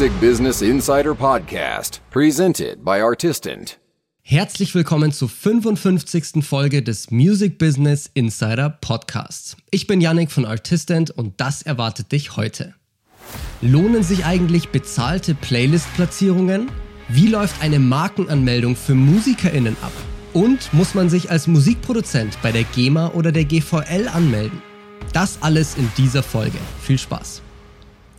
Music Business Insider Podcast, presented by Artistant. Herzlich willkommen zur 55. Folge des Music Business Insider Podcasts. Ich bin Yannick von Artistant und das erwartet dich heute. Lohnen sich eigentlich bezahlte Playlist-Platzierungen? Wie läuft eine Markenanmeldung für MusikerInnen ab? Und muss man sich als Musikproduzent bei der GEMA oder der GVL anmelden? Das alles in dieser Folge. Viel Spaß!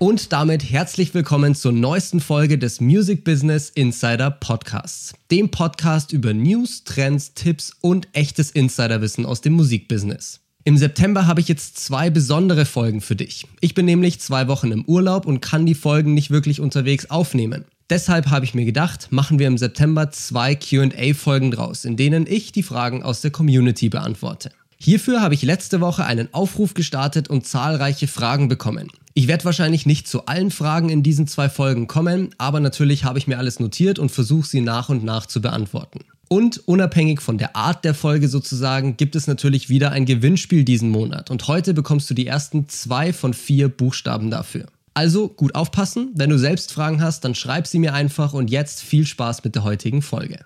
Und damit herzlich willkommen zur neuesten Folge des Music Business Insider Podcasts. Dem Podcast über News, Trends, Tipps und echtes Insiderwissen aus dem Musikbusiness. Im September habe ich jetzt zwei besondere Folgen für dich. Ich bin nämlich zwei Wochen im Urlaub und kann die Folgen nicht wirklich unterwegs aufnehmen. Deshalb habe ich mir gedacht, machen wir im September zwei QA-Folgen draus, in denen ich die Fragen aus der Community beantworte. Hierfür habe ich letzte Woche einen Aufruf gestartet und zahlreiche Fragen bekommen. Ich werde wahrscheinlich nicht zu allen Fragen in diesen zwei Folgen kommen, aber natürlich habe ich mir alles notiert und versuche sie nach und nach zu beantworten. Und unabhängig von der Art der Folge sozusagen gibt es natürlich wieder ein Gewinnspiel diesen Monat und heute bekommst du die ersten zwei von vier Buchstaben dafür. Also gut aufpassen, wenn du selbst Fragen hast, dann schreib sie mir einfach und jetzt viel Spaß mit der heutigen Folge.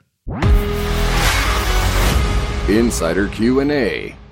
Insider QA.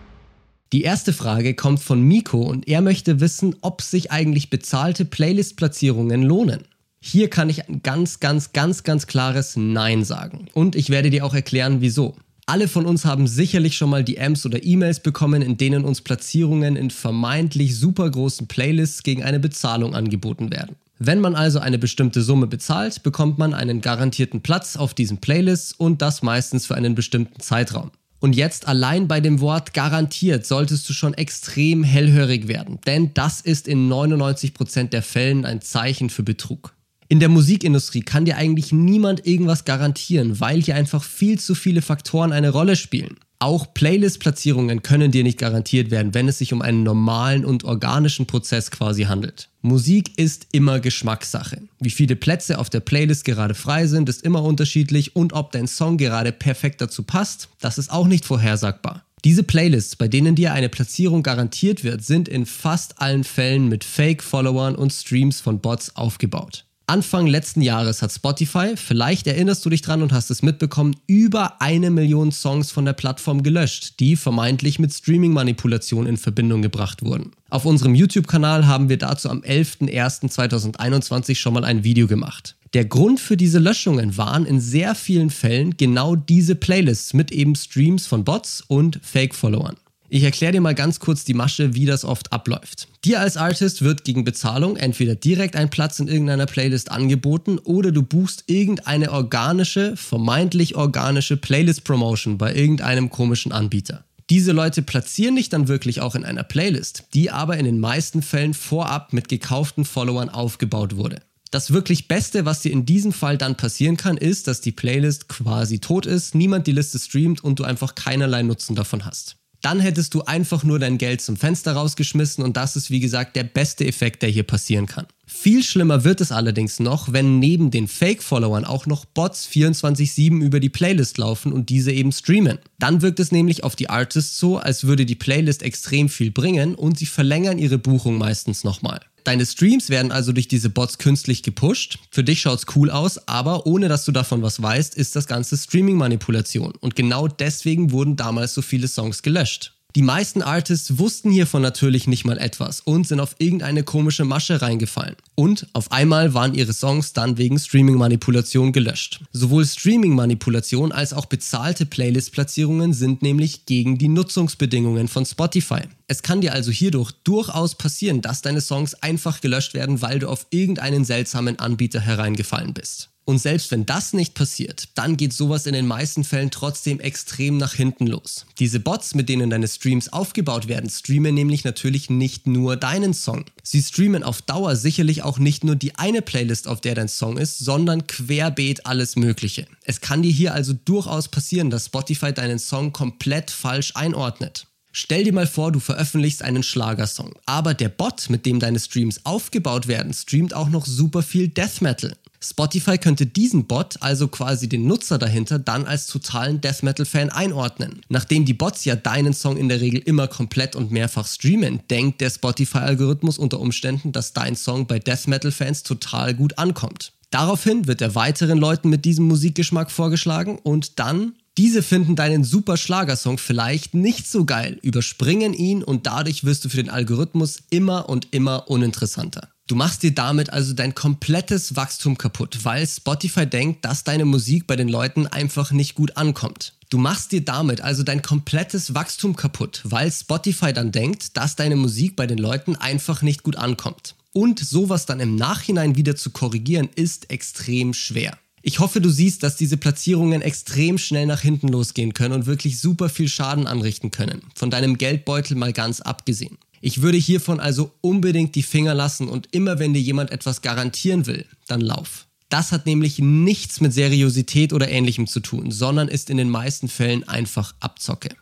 Die erste Frage kommt von Miko und er möchte wissen, ob sich eigentlich bezahlte Playlist-Platzierungen lohnen. Hier kann ich ein ganz, ganz, ganz, ganz klares Nein sagen. Und ich werde dir auch erklären, wieso. Alle von uns haben sicherlich schon mal DMs oder E-Mails bekommen, in denen uns Platzierungen in vermeintlich super großen Playlists gegen eine Bezahlung angeboten werden. Wenn man also eine bestimmte Summe bezahlt, bekommt man einen garantierten Platz auf diesen Playlists und das meistens für einen bestimmten Zeitraum. Und jetzt allein bei dem Wort garantiert solltest du schon extrem hellhörig werden, denn das ist in 99% der Fällen ein Zeichen für Betrug. In der Musikindustrie kann dir eigentlich niemand irgendwas garantieren, weil hier einfach viel zu viele Faktoren eine Rolle spielen. Auch Playlist-Platzierungen können dir nicht garantiert werden, wenn es sich um einen normalen und organischen Prozess quasi handelt. Musik ist immer Geschmackssache. Wie viele Plätze auf der Playlist gerade frei sind, ist immer unterschiedlich und ob dein Song gerade perfekt dazu passt, das ist auch nicht vorhersagbar. Diese Playlists, bei denen dir eine Platzierung garantiert wird, sind in fast allen Fällen mit Fake-Followern und Streams von Bots aufgebaut. Anfang letzten Jahres hat Spotify, vielleicht erinnerst du dich dran und hast es mitbekommen, über eine Million Songs von der Plattform gelöscht, die vermeintlich mit Streaming-Manipulation in Verbindung gebracht wurden. Auf unserem YouTube-Kanal haben wir dazu am 11.01.2021 schon mal ein Video gemacht. Der Grund für diese Löschungen waren in sehr vielen Fällen genau diese Playlists mit eben Streams von Bots und Fake-Followern. Ich erkläre dir mal ganz kurz die Masche, wie das oft abläuft. Dir als Artist wird gegen Bezahlung entweder direkt ein Platz in irgendeiner Playlist angeboten oder du buchst irgendeine organische, vermeintlich organische Playlist-Promotion bei irgendeinem komischen Anbieter. Diese Leute platzieren dich dann wirklich auch in einer Playlist, die aber in den meisten Fällen vorab mit gekauften Followern aufgebaut wurde. Das wirklich Beste, was dir in diesem Fall dann passieren kann, ist, dass die Playlist quasi tot ist, niemand die Liste streamt und du einfach keinerlei Nutzen davon hast dann hättest du einfach nur dein Geld zum Fenster rausgeschmissen und das ist wie gesagt der beste Effekt, der hier passieren kann. Viel schlimmer wird es allerdings noch, wenn neben den Fake-Followern auch noch Bots 24-7 über die Playlist laufen und diese eben streamen. Dann wirkt es nämlich auf die Artists so, als würde die Playlist extrem viel bringen und sie verlängern ihre Buchung meistens nochmal. Deine Streams werden also durch diese Bots künstlich gepusht. Für dich schaut's cool aus, aber ohne dass du davon was weißt, ist das Ganze Streaming-Manipulation. Und genau deswegen wurden damals so viele Songs gelöscht. Die meisten Artists wussten hiervon natürlich nicht mal etwas und sind auf irgendeine komische Masche reingefallen. Und auf einmal waren ihre Songs dann wegen Streaming-Manipulation gelöscht. Sowohl Streaming-Manipulation als auch bezahlte Playlist-Platzierungen sind nämlich gegen die Nutzungsbedingungen von Spotify. Es kann dir also hierdurch durchaus passieren, dass deine Songs einfach gelöscht werden, weil du auf irgendeinen seltsamen Anbieter hereingefallen bist. Und selbst wenn das nicht passiert, dann geht sowas in den meisten Fällen trotzdem extrem nach hinten los. Diese Bots, mit denen deine Streams aufgebaut werden, streamen nämlich natürlich nicht nur deinen Song. Sie streamen auf Dauer sicherlich auch nicht nur die eine Playlist, auf der dein Song ist, sondern querbeet alles Mögliche. Es kann dir hier also durchaus passieren, dass Spotify deinen Song komplett falsch einordnet. Stell dir mal vor, du veröffentlichst einen Schlagersong, aber der Bot, mit dem deine Streams aufgebaut werden, streamt auch noch super viel Death Metal. Spotify könnte diesen Bot, also quasi den Nutzer dahinter, dann als totalen Death Metal-Fan einordnen. Nachdem die Bots ja deinen Song in der Regel immer komplett und mehrfach streamen, denkt der Spotify-Algorithmus unter Umständen, dass dein Song bei Death Metal-Fans total gut ankommt. Daraufhin wird er weiteren Leuten mit diesem Musikgeschmack vorgeschlagen und dann diese finden deinen super Schlagersong vielleicht nicht so geil, überspringen ihn und dadurch wirst du für den Algorithmus immer und immer uninteressanter. Du machst dir damit also dein komplettes Wachstum kaputt, weil Spotify denkt, dass deine Musik bei den Leuten einfach nicht gut ankommt. Du machst dir damit also dein komplettes Wachstum kaputt, weil Spotify dann denkt, dass deine Musik bei den Leuten einfach nicht gut ankommt. Und sowas dann im Nachhinein wieder zu korrigieren, ist extrem schwer. Ich hoffe, du siehst, dass diese Platzierungen extrem schnell nach hinten losgehen können und wirklich super viel Schaden anrichten können. Von deinem Geldbeutel mal ganz abgesehen. Ich würde hiervon also unbedingt die Finger lassen und immer wenn dir jemand etwas garantieren will, dann lauf. Das hat nämlich nichts mit Seriosität oder ähnlichem zu tun, sondern ist in den meisten Fällen einfach Abzocke.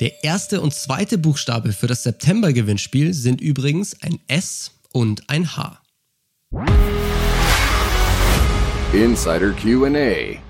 Der erste und zweite Buchstabe für das September-Gewinnspiel sind übrigens ein S und ein H. Insider QA.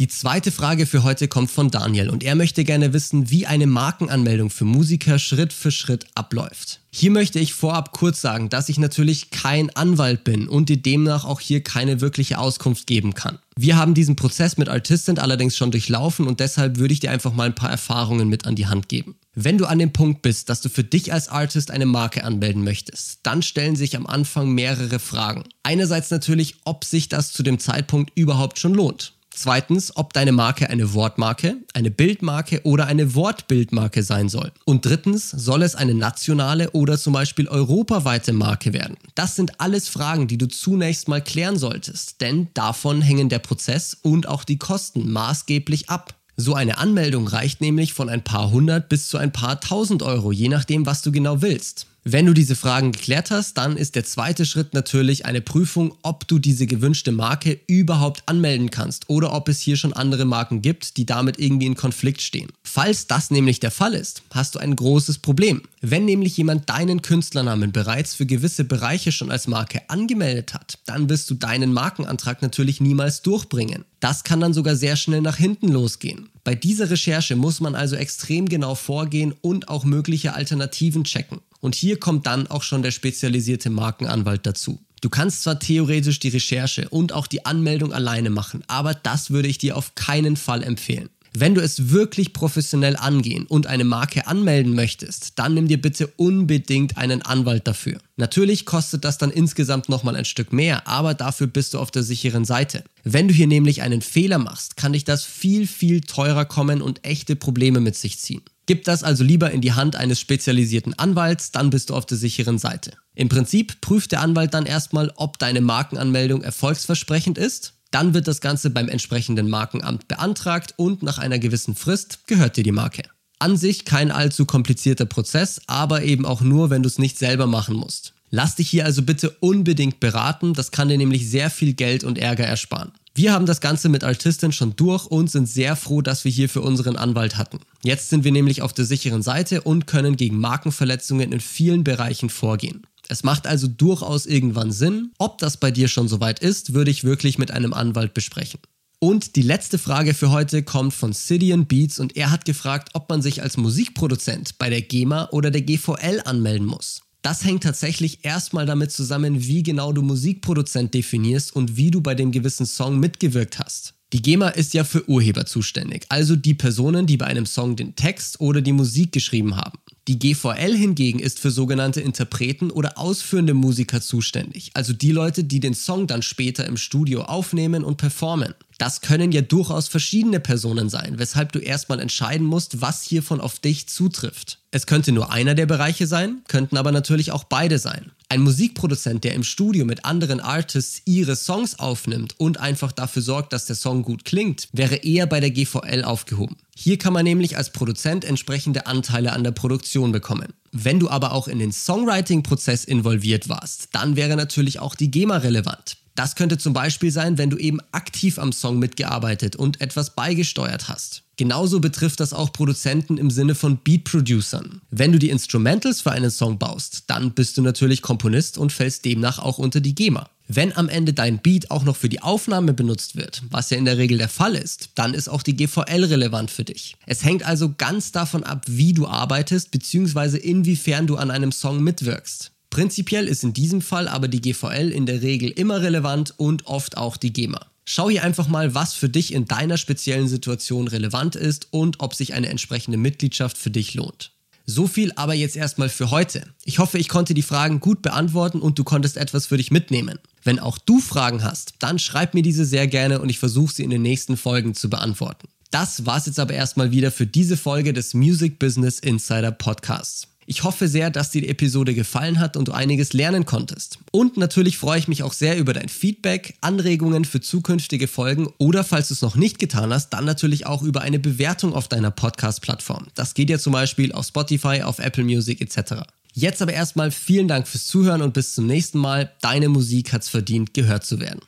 Die zweite Frage für heute kommt von Daniel und er möchte gerne wissen, wie eine Markenanmeldung für Musiker Schritt für Schritt abläuft. Hier möchte ich vorab kurz sagen, dass ich natürlich kein Anwalt bin und dir demnach auch hier keine wirkliche Auskunft geben kann. Wir haben diesen Prozess mit Artistent allerdings schon durchlaufen und deshalb würde ich dir einfach mal ein paar Erfahrungen mit an die Hand geben. Wenn du an dem Punkt bist, dass du für dich als Artist eine Marke anmelden möchtest, dann stellen sich am Anfang mehrere Fragen. Einerseits natürlich, ob sich das zu dem Zeitpunkt überhaupt schon lohnt. Zweitens, ob deine Marke eine Wortmarke, eine Bildmarke oder eine Wortbildmarke sein soll. Und drittens, soll es eine nationale oder zum Beispiel europaweite Marke werden? Das sind alles Fragen, die du zunächst mal klären solltest, denn davon hängen der Prozess und auch die Kosten maßgeblich ab. So eine Anmeldung reicht nämlich von ein paar hundert bis zu ein paar tausend Euro, je nachdem, was du genau willst. Wenn du diese Fragen geklärt hast, dann ist der zweite Schritt natürlich eine Prüfung, ob du diese gewünschte Marke überhaupt anmelden kannst oder ob es hier schon andere Marken gibt, die damit irgendwie in Konflikt stehen. Falls das nämlich der Fall ist, hast du ein großes Problem. Wenn nämlich jemand deinen Künstlernamen bereits für gewisse Bereiche schon als Marke angemeldet hat, dann wirst du deinen Markenantrag natürlich niemals durchbringen. Das kann dann sogar sehr schnell nach hinten losgehen. Bei dieser Recherche muss man also extrem genau vorgehen und auch mögliche Alternativen checken. Und hier kommt dann auch schon der spezialisierte Markenanwalt dazu. Du kannst zwar theoretisch die Recherche und auch die Anmeldung alleine machen, aber das würde ich dir auf keinen Fall empfehlen. Wenn du es wirklich professionell angehen und eine Marke anmelden möchtest, dann nimm dir bitte unbedingt einen Anwalt dafür. Natürlich kostet das dann insgesamt nochmal ein Stück mehr, aber dafür bist du auf der sicheren Seite. Wenn du hier nämlich einen Fehler machst, kann dich das viel, viel teurer kommen und echte Probleme mit sich ziehen. Gib das also lieber in die Hand eines spezialisierten Anwalts, dann bist du auf der sicheren Seite. Im Prinzip prüft der Anwalt dann erstmal, ob deine Markenanmeldung erfolgsversprechend ist. Dann wird das Ganze beim entsprechenden Markenamt beantragt und nach einer gewissen Frist gehört dir die Marke. An sich kein allzu komplizierter Prozess, aber eben auch nur, wenn du es nicht selber machen musst. Lass dich hier also bitte unbedingt beraten, das kann dir nämlich sehr viel Geld und Ärger ersparen. Wir haben das Ganze mit Artistin schon durch und sind sehr froh, dass wir hier für unseren Anwalt hatten. Jetzt sind wir nämlich auf der sicheren Seite und können gegen Markenverletzungen in vielen Bereichen vorgehen. Es macht also durchaus irgendwann Sinn. Ob das bei dir schon soweit ist, würde ich wirklich mit einem Anwalt besprechen. Und die letzte Frage für heute kommt von Sidian Beats und er hat gefragt, ob man sich als Musikproduzent bei der GEMA oder der GVL anmelden muss. Das hängt tatsächlich erstmal damit zusammen, wie genau du Musikproduzent definierst und wie du bei dem gewissen Song mitgewirkt hast. Die GEMA ist ja für Urheber zuständig, also die Personen, die bei einem Song den Text oder die Musik geschrieben haben. Die GVL hingegen ist für sogenannte Interpreten oder ausführende Musiker zuständig, also die Leute, die den Song dann später im Studio aufnehmen und performen. Das können ja durchaus verschiedene Personen sein, weshalb du erstmal entscheiden musst, was hiervon auf dich zutrifft. Es könnte nur einer der Bereiche sein, könnten aber natürlich auch beide sein. Ein Musikproduzent, der im Studio mit anderen Artists ihre Songs aufnimmt und einfach dafür sorgt, dass der Song gut klingt, wäre eher bei der GVL aufgehoben. Hier kann man nämlich als Produzent entsprechende Anteile an der Produktion bekommen. Wenn du aber auch in den Songwriting-Prozess involviert warst, dann wäre natürlich auch die GEMA relevant. Das könnte zum Beispiel sein, wenn du eben aktiv am Song mitgearbeitet und etwas beigesteuert hast. Genauso betrifft das auch Produzenten im Sinne von Beat-Producern. Wenn du die Instrumentals für einen Song baust, dann bist du natürlich Komponist und fällst demnach auch unter die GEMA. Wenn am Ende dein Beat auch noch für die Aufnahme benutzt wird, was ja in der Regel der Fall ist, dann ist auch die GVL relevant für dich. Es hängt also ganz davon ab, wie du arbeitest bzw. inwiefern du an einem Song mitwirkst. Prinzipiell ist in diesem Fall aber die GVL in der Regel immer relevant und oft auch die GEMA. Schau hier einfach mal, was für dich in deiner speziellen Situation relevant ist und ob sich eine entsprechende Mitgliedschaft für dich lohnt. So viel aber jetzt erstmal für heute. Ich hoffe, ich konnte die Fragen gut beantworten und du konntest etwas für dich mitnehmen. Wenn auch du Fragen hast, dann schreib mir diese sehr gerne und ich versuche sie in den nächsten Folgen zu beantworten. Das war's jetzt aber erstmal wieder für diese Folge des Music Business Insider Podcasts. Ich hoffe sehr, dass dir die Episode gefallen hat und du einiges lernen konntest. Und natürlich freue ich mich auch sehr über dein Feedback, Anregungen für zukünftige Folgen oder falls du es noch nicht getan hast, dann natürlich auch über eine Bewertung auf deiner Podcast-Plattform. Das geht ja zum Beispiel auf Spotify, auf Apple Music etc. Jetzt aber erstmal vielen Dank fürs Zuhören und bis zum nächsten Mal. Deine Musik hat's verdient, gehört zu werden.